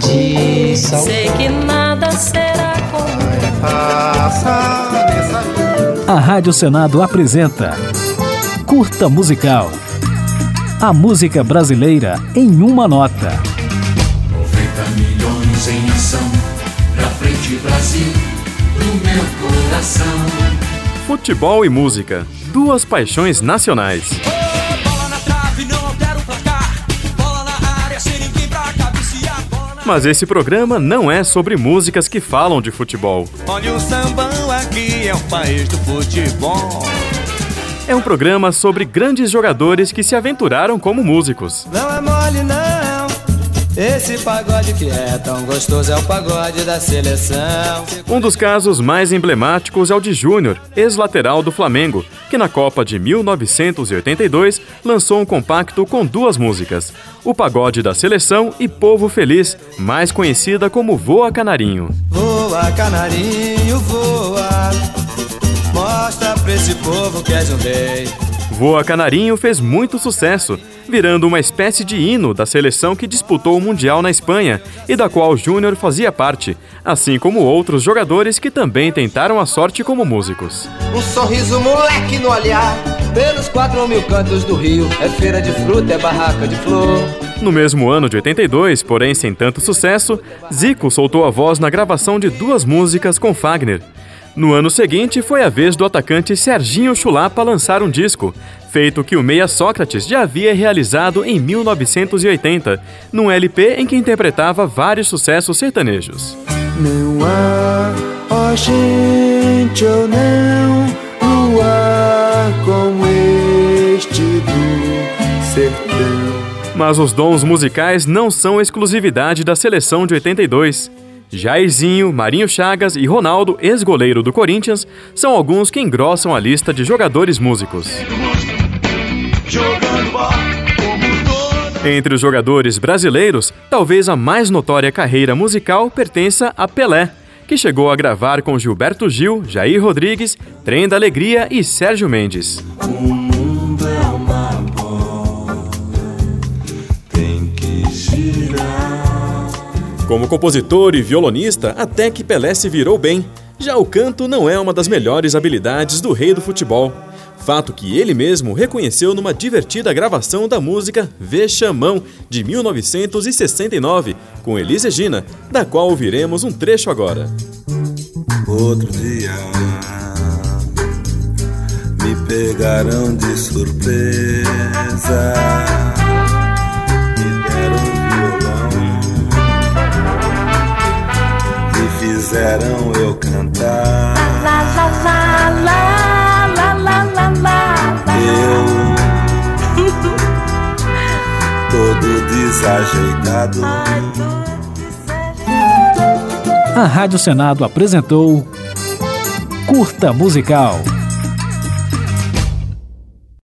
de sal. Sei que nada será como A Rádio Senado apresenta Curta Musical. A música brasileira em uma nota. 90 milhões em ação, pra frente Brasil, do meu coração. Futebol e música, duas paixões nacionais. Mas esse programa não é sobre músicas que falam de futebol. Olha o sambão aqui, é o país do futebol. É um programa sobre grandes jogadores que se aventuraram como músicos. Não é mole não, esse pagode que é tão gostoso é o pagode da seleção. Um dos casos mais emblemáticos é o de Júnior, ex-lateral do Flamengo, que na Copa de 1982 lançou um compacto com duas músicas: O Pagode da Seleção e Povo Feliz, mais conhecida como Voa Canarinho. Voa, canarinho, voa, mostra pra esse povo que és um rei. Voa Canarinho fez muito sucesso, virando uma espécie de hino da seleção que disputou o Mundial na Espanha e da qual Júnior fazia parte, assim como outros jogadores que também tentaram a sorte como músicos. Um sorriso moleque no olhar, pelos quatro mil cantos do rio, é feira de fruta, é barraca de flor. No mesmo ano de 82, porém sem tanto sucesso, Zico soltou a voz na gravação de duas músicas com Fagner. No ano seguinte, foi a vez do atacante Serginho Chulapa lançar um disco, feito que o Meia Sócrates já havia realizado em 1980, num LP em que interpretava vários sucessos sertanejos. Não há, ó gente, ou não, luar como este do sertão. Mas os dons musicais não são exclusividade da seleção de 82. Jairzinho, Marinho Chagas e Ronaldo, ex-goleiro do Corinthians, são alguns que engrossam a lista de jogadores músicos. Entre os jogadores brasileiros, talvez a mais notória carreira musical pertença a Pelé, que chegou a gravar com Gilberto Gil, Jair Rodrigues, Trem da Alegria e Sérgio Mendes. Como compositor e violonista, até que Pelé se virou bem. Já o canto não é uma das melhores habilidades do rei do futebol. Fato que ele mesmo reconheceu numa divertida gravação da música Vexamão, de 1969, com Elis Regina, da qual ouviremos um trecho agora. Outro dia me pegaram de surpresa. Fizeram eu cantar. Eu todo desajeitado. A Rádio Senado apresentou Curta Musical.